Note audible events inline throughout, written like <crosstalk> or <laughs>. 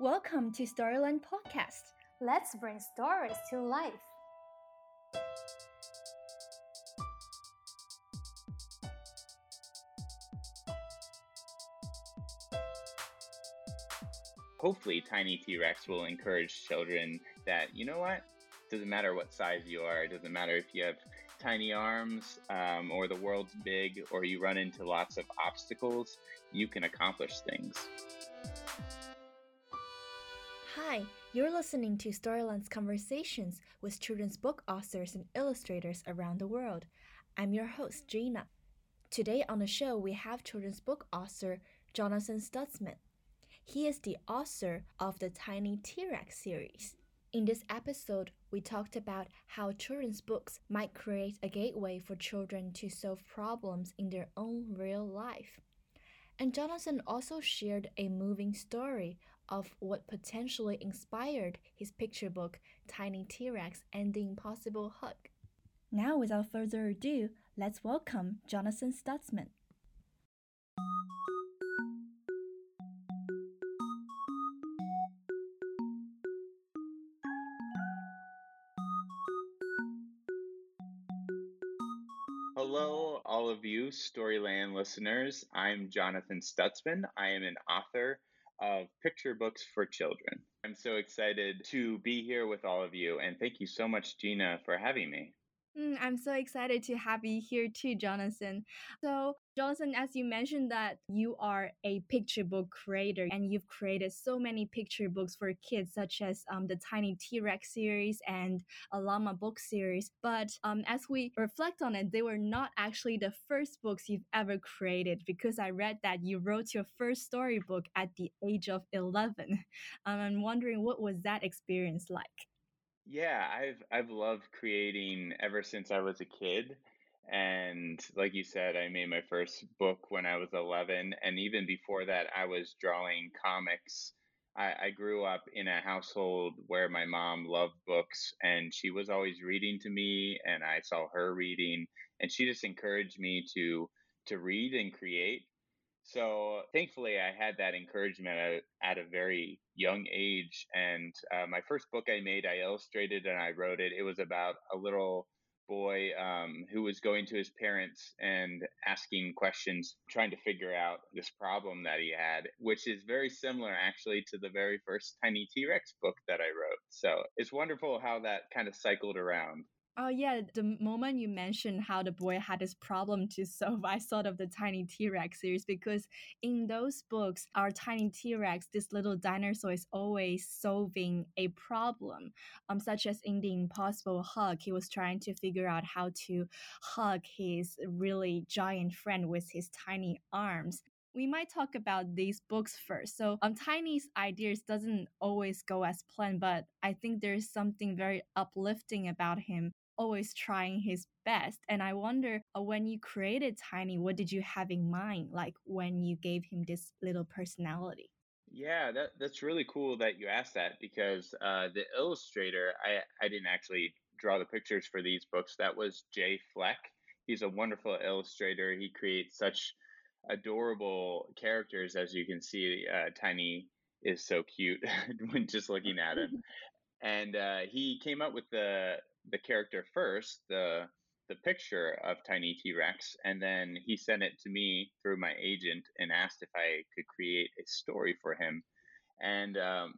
Welcome to Storyland Podcast. Let's bring stories to life. Hopefully, Tiny T Rex will encourage children that, you know what? Doesn't matter what size you are, it doesn't matter if you have tiny arms um, or the world's big or you run into lots of obstacles, you can accomplish things. Hi, you're listening to Storyland's conversations with children's book authors and illustrators around the world. I'm your host, Gina. Today on the show, we have children's book author Jonathan Stutzman. He is the author of the Tiny T Rex series. In this episode, we talked about how children's books might create a gateway for children to solve problems in their own real life. And Jonathan also shared a moving story of what potentially inspired his picture book, Tiny T Rex and the Impossible Hug. Now, without further ado, let's welcome Jonathan Stutzman. Hello, all of you Storyland listeners. I'm Jonathan Stutzman. I am an author of picture books for children. I'm so excited to be here with all of you, and thank you so much, Gina, for having me. Mm, I'm so excited to have you here too, Jonathan. So, Jonathan, as you mentioned that you are a picture book creator and you've created so many picture books for kids, such as um, the Tiny T Rex series and a Llama book series. But um, as we reflect on it, they were not actually the first books you've ever created because I read that you wrote your first storybook at the age of 11. <laughs> Um, I'm wondering what was that experience like? Yeah, I've I've loved creating ever since I was a kid. And like you said, I made my first book when I was 11. And even before that, I was drawing comics. I, I grew up in a household where my mom loved books and she was always reading to me, and I saw her reading. And she just encouraged me to to read and create. So thankfully, I had that encouragement at, at a very young age. And uh, my first book I made, I illustrated and I wrote it. It was about a little boy um, who was going to his parents and asking questions, trying to figure out this problem that he had, which is very similar actually to the very first Tiny T Rex book that I wrote. So it's wonderful how that kind of cycled around. Oh yeah, the moment you mentioned how the boy had this problem to solve, <laughs> I thought of the Tiny T Rex series because in those books, our Tiny T Rex, this little dinosaur, is always solving a problem. Um, such as in the Impossible Hug, he was trying to figure out how to hug his really giant friend with his tiny arms we might talk about these books first. So, um, Tiny's ideas doesn't always go as planned, but I think there's something very uplifting about him always trying his best. And I wonder uh, when you created Tiny, what did you have in mind, like when you gave him this little personality? Yeah, that that's really cool that you asked that because uh, the illustrator, I I didn't actually draw the pictures for these books. That was Jay Fleck. He's a wonderful illustrator. He creates such adorable characters, as you can see. Uh, Tiny is so cute <laughs> when just looking at him, <laughs> and uh, he came up with the the character first, the the picture of Tiny T Rex, and then he sent it to me through my agent and asked if I could create a story for him. And um,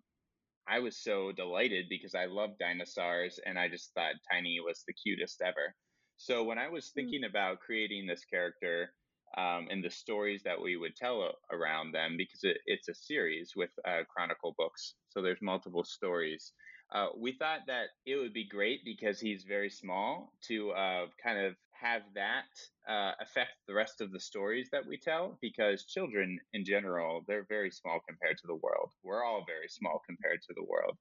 I was so delighted because I love dinosaurs and I just thought Tiny was the cutest ever. So when I was hmm. thinking about creating this character um, and the stories that we would tell around them, because it, it's a series with uh, chronicle books, so there's multiple stories. Uh, we thought that it would be great because he's very small to uh, kind of have that uh, affect the rest of the stories that we tell because children in general they're very small compared to the world we're all very small compared to the world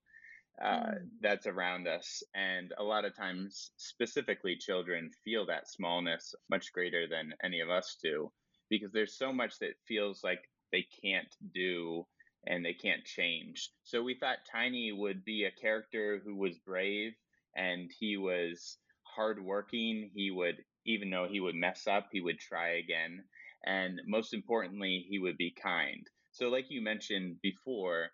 uh, mm. that's around us and a lot of times specifically children feel that smallness much greater than any of us do because there's so much that feels like they can't do and they can't change. So we thought Tiny would be a character who was brave and he was hardworking. He would, even though he would mess up, he would try again. And most importantly, he would be kind. So, like you mentioned before,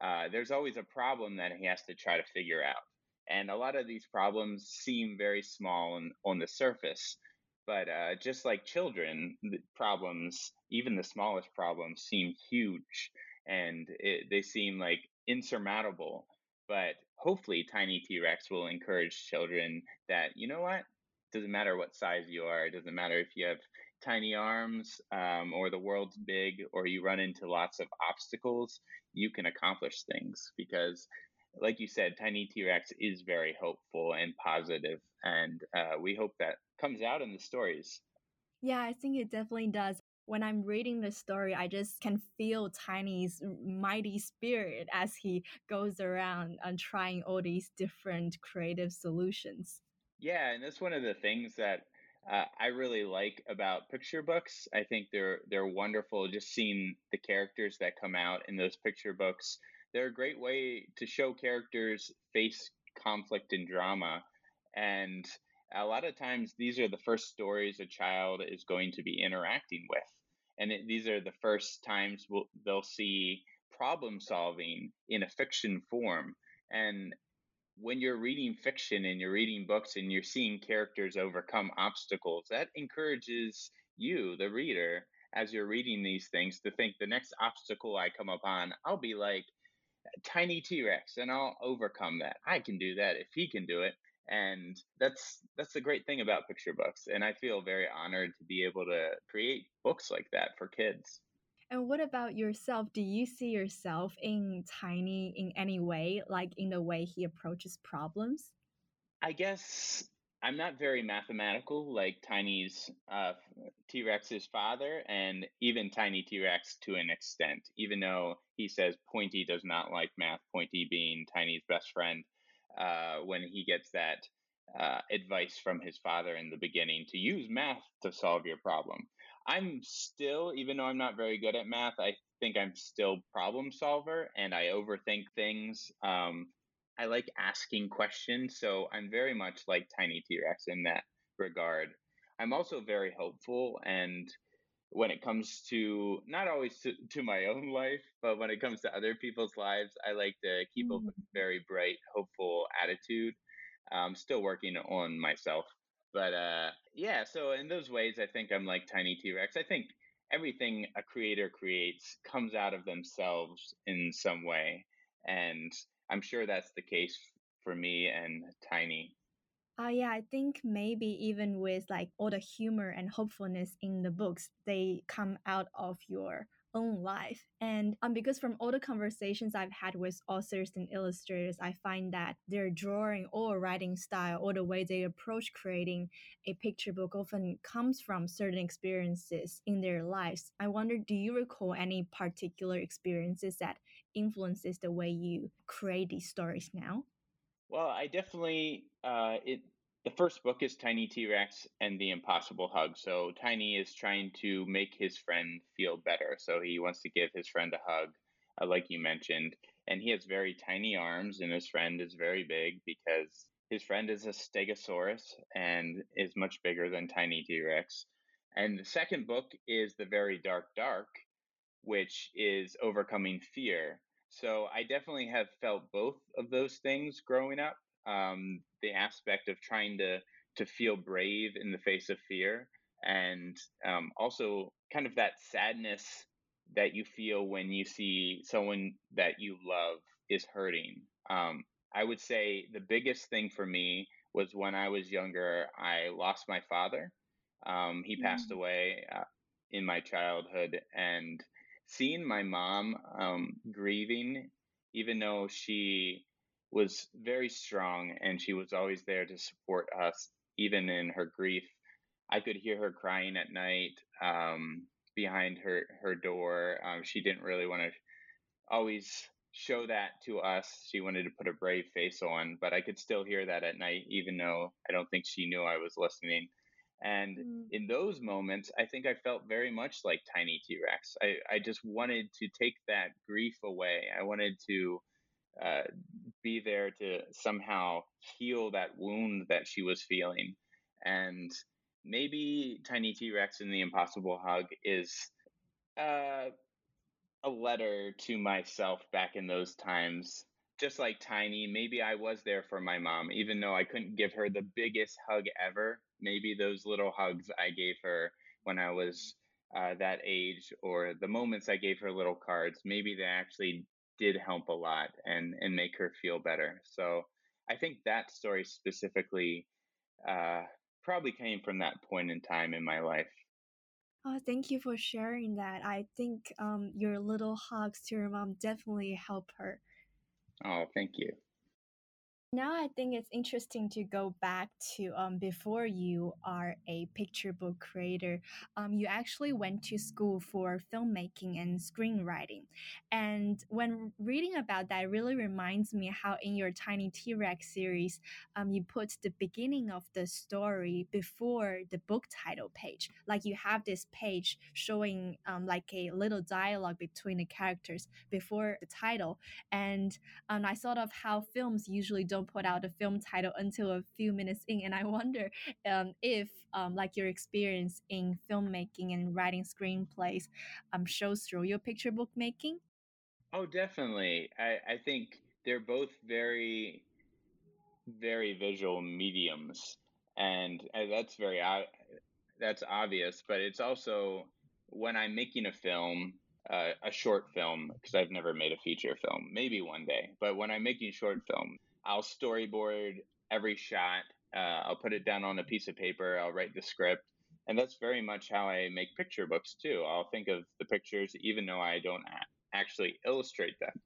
uh, there's always a problem that he has to try to figure out. And a lot of these problems seem very small on, on the surface, but uh, just like children, the problems, even the smallest problems, seem huge and it, they seem like insurmountable. But hopefully, Tiny T Rex will encourage children that, you know what? Doesn't matter what size you are, it doesn't matter if you have tiny arms um, or the world's big or you run into lots of obstacles, you can accomplish things because like you said, Tiny T Rex is very hopeful and positive, and uh, we hope that comes out in the stories. Yeah, I think it definitely does. When I'm reading the story, I just can feel Tiny's mighty spirit as he goes around and trying all these different creative solutions. Yeah, and that's one of the things that uh, I really like about picture books. I think they're they're wonderful. Just seeing the characters that come out in those picture books, they're a great way to show characters face conflict and drama. And a lot of times, these are the first stories a child is going to be interacting with, and it, these are the first times we'll, they'll see problem solving in a fiction form. And when you're reading fiction and you're reading books and you're seeing characters overcome obstacles, that encourages you, the reader, as you're reading these things, to think the next obstacle I come upon, I'll be like tiny T-Rex and I'll overcome that. I can do that if he can do it. And that's that's the great thing about picture books. And I feel very honored to be able to create books like that for kids. And what about yourself? Do you see yourself in Tiny in any way, like in the way he approaches problems? I guess I'm not very mathematical like Tiny's uh, T Rex's father, and even Tiny T Rex to an extent, even though he says Pointy does not like math, Pointy being Tiny's best friend, uh, when he gets that uh, advice from his father in the beginning to use math to solve your problem. I'm still, even though I'm not very good at math, I think I'm still problem solver and I overthink things. Um, I like asking questions, so I'm very much like Tiny T Rex in that regard. I'm also very hopeful, and when it comes to not always to, to my own life, but when it comes to other people's lives, I like to keep mm-hmm. a very bright, hopeful attitude. I'm still working on myself but uh, yeah, so in those ways, I think I'm like Tiny T Rex. I think everything a creator creates comes out of themselves in some way. And I'm sure that's the case for me and Tiny. Uh, yeah, I think maybe even with like all the humor and hopefulness in the books, they come out of your own life. And um, because from all the conversations I've had with authors and illustrators, I find that their drawing or writing style or the way they approach creating a picture book often comes from certain experiences in their lives. I wonder, do you recall any particular experiences that influences the way you create these stories now? Well, I definitely uh, it the first book is Tiny T Rex and the Impossible Hug. So Tiny is trying to make his friend feel better. So he wants to give his friend a hug, uh, like you mentioned. And he has very tiny arms, and his friend is very big because his friend is a Stegosaurus and is much bigger than Tiny T Rex. And the second book is The Very Dark Dark, which is overcoming fear. So I definitely have felt both of those things growing up um, the aspect of trying to to feel brave in the face of fear, and um, also kind of that sadness that you feel when you see someone that you love is hurting. Um, I would say the biggest thing for me was when I was younger, I lost my father. Um, he mm-hmm. passed away uh, in my childhood, and seeing my mom um, grieving, even though she was very strong and she was always there to support us, even in her grief. I could hear her crying at night um, behind her, her door. Um, she didn't really want to always show that to us. She wanted to put a brave face on, but I could still hear that at night, even though I don't think she knew I was listening. And mm. in those moments, I think I felt very much like Tiny T Rex. I, I just wanted to take that grief away. I wanted to uh, be there to somehow heal that wound that she was feeling. And maybe Tiny T Rex and the Impossible Hug is uh, a letter to myself back in those times. Just like Tiny, maybe I was there for my mom, even though I couldn't give her the biggest hug ever. Maybe those little hugs I gave her when I was uh, that age, or the moments I gave her little cards, maybe they actually did help a lot and and make her feel better. So I think that story specifically uh, probably came from that point in time in my life. Oh, thank you for sharing that. I think um, your little hugs to your mom definitely help her. Oh, thank you. Now I think it's interesting to go back to um, before you are a picture book creator. Um, you actually went to school for filmmaking and screenwriting. And when reading about that, it really reminds me how in your Tiny T Rex series, um, you put the beginning of the story before the book title page. Like you have this page showing um, like a little dialogue between the characters before the title. And um, I thought of how films usually don't put out a film title until a few minutes in. And I wonder um, if, um, like your experience in filmmaking and writing screenplays, um, shows through your picture book making. Oh, definitely. I, I think they're both very, very visual mediums, and, and that's very that's obvious. But it's also when I'm making a film, uh, a short film, because I've never made a feature film, maybe one day. But when I'm making short film, I'll storyboard every shot. Uh, I'll put it down on a piece of paper. I'll write the script. And that's very much how I make picture books too. I'll think of the pictures, even though I don't a- actually illustrate them.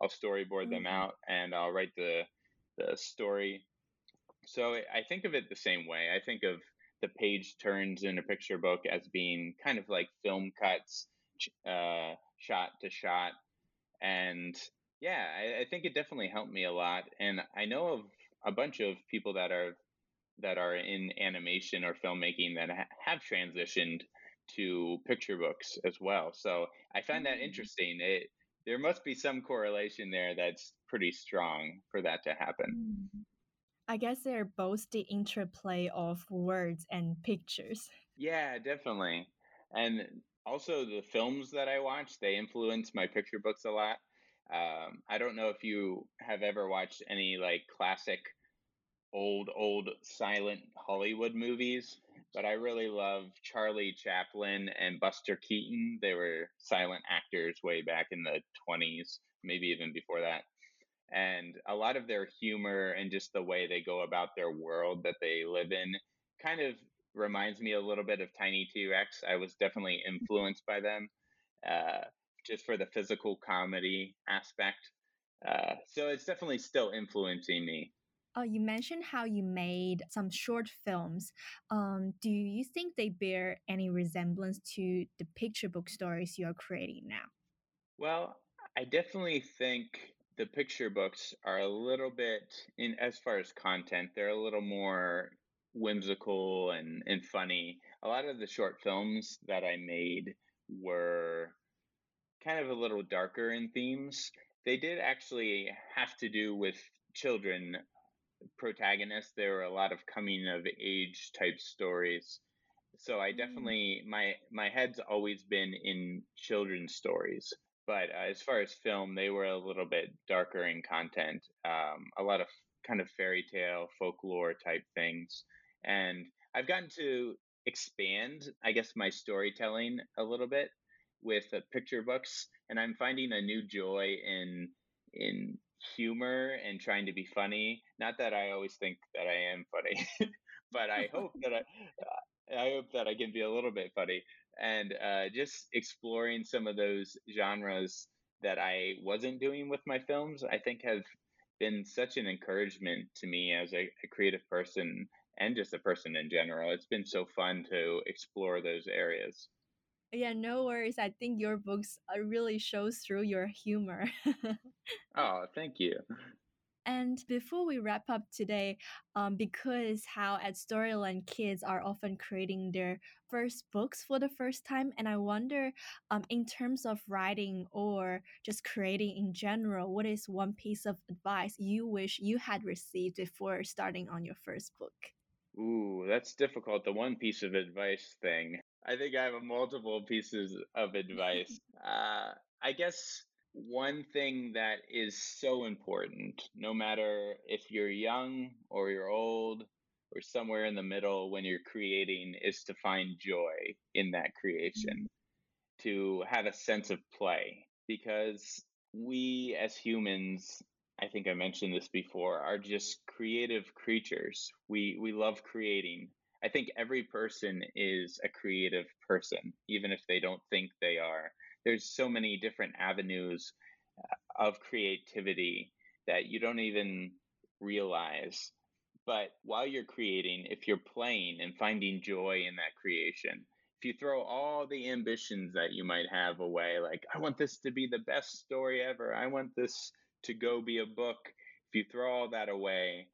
I'll storyboard mm-hmm. them out and I'll write the, the story. So I think of it the same way. I think of the page turns in a picture book as being kind of like film cuts, uh, shot to shot. And yeah, I, I think it definitely helped me a lot, and I know of a bunch of people that are that are in animation or filmmaking that ha- have transitioned to picture books as well. So I find that mm. interesting. It there must be some correlation there that's pretty strong for that to happen. Mm. I guess they're both the interplay of words and pictures. Yeah, definitely. And also the films that I watch, they influence my picture books a lot. Um, I don't know if you have ever watched any like classic old old silent Hollywood movies, but I really love Charlie Chaplin and Buster Keaton. They were silent actors way back in the 20s, maybe even before that. And a lot of their humor and just the way they go about their world that they live in kind of reminds me a little bit of Tiny T Rex. I was definitely influenced by them. Uh, just for the physical comedy aspect. Uh, so it's definitely still influencing me. Oh, you mentioned how you made some short films. Um, do you think they bear any resemblance to the picture book stories you are creating now? Well, I definitely think the picture books are a little bit in as far as content, they're a little more whimsical and, and funny. A lot of the short films that I made were kind of a little darker in themes. They did actually have to do with children protagonists. There were a lot of coming of age type stories. So I mm. definitely my my head's always been in children's stories. But uh, as far as film, they were a little bit darker in content. Um, a lot of kind of fairy tale, folklore type things. And I've gotten to expand, I guess, my storytelling a little bit with uh, picture books, and I'm finding a new joy in in humor and trying to be funny. Not that I always think that I am funny, <laughs> but I hope that I I hope that I can be a little bit funny and uh, just exploring some of those genres that I wasn't doing with my films. I think have been such an encouragement to me as a, a creative person and just a person in general. It's been so fun to explore those areas. Yeah, no worries. I think your books uh, really shows through your humor. <laughs> oh, thank you. And before we wrap up today, um, because how at Storyland kids are often creating their first books for the first time, and I wonder, um, in terms of writing or just creating in general, what is one piece of advice you wish you had received before starting on your first book? Ooh, that's difficult. The one piece of advice thing. I think I have a multiple pieces of advice. <laughs> Uh, I guess one thing that is so important, no matter if you're young or you're old or somewhere in the middle when you're creating, is to find joy in that creation, to have a sense of play. Because we as humans, I think I mentioned this before, are just creative creatures. We we love creating. I think every person is a creative person, even if they don't think they are. There's so many different avenues uh, of creativity that you don't even realize. But while you're creating, if you're playing and finding joy in that creation, if you throw all the ambitions that you might have away, like, I want this to be the best story ever, I want this to go be a book, if you throw all that away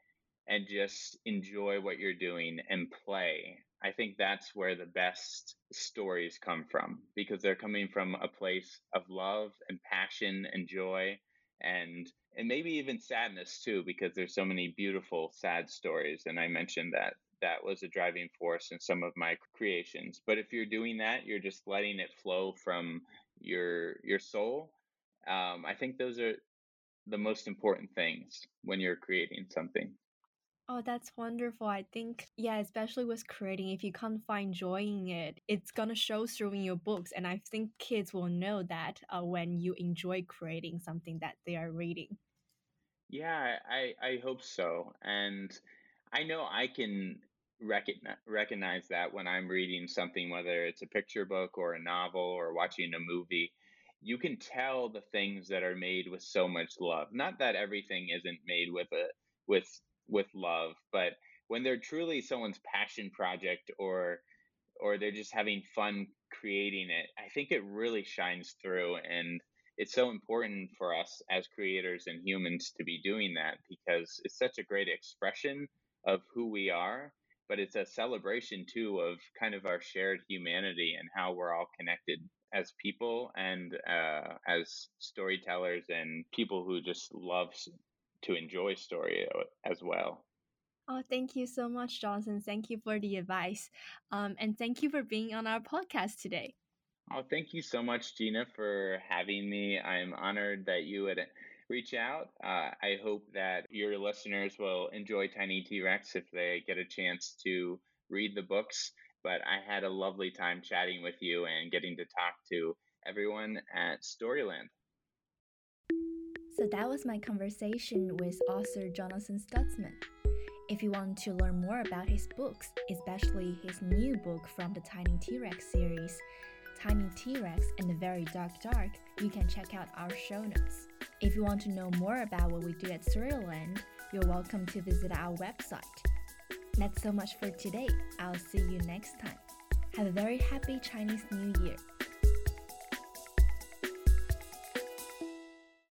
and just enjoy what you're doing and play, I think that's where the best stories come from because they're coming from a place of love and passion and joy and and maybe even sadness too because there's so many beautiful sad stories and I mentioned that that was a driving force in some of my creations. But if you're doing that, you're just letting it flow from your your soul. Um, I think those are the most important things when you're creating something. Oh, that's wonderful. I think, yeah, especially with creating, if you can't find joy in it, it's gonna show through in your books. And I think kids will know that uh, when you enjoy creating something that they are reading. Yeah, I, I hope so. And I know I can recognize recognize that when I'm reading something, whether it's a picture book or a novel or watching a movie, you can tell the things that are made with so much love. Not that everything isn't made with a with with love, but when they're truly someone's passion project or or they're just having fun creating it, I think it really shines through and it's so important for us as creators and humans to be doing that because it's such a great expression of who we are but it's a celebration too of kind of our shared humanity and how we're all connected as people and uh, as storytellers and people who just love to enjoy story uh, as well. Oh, thank you so much, Jonathan. Thank you for the advice. Um, and thank you for being on our podcast today. Oh, thank you so much, Gina, for having me. I'm honored that you would reach out. Uh, I hope that your listeners will enjoy Tiny T Rex if they get a chance to read the books. But I had a lovely time chatting with you and getting to talk to everyone at Storyland. So that was my conversation with author Jonathan Stutzman. If you want to learn more about his books, especially his new book from the Tiny T Rex series, Tiny T Rex and the Very Dark Dark, you can check out our show notes. If you want to know more about what we do at Storyland, you're welcome to visit our website. That's so much for today. I'll see you next time. Have a very happy Chinese New Year.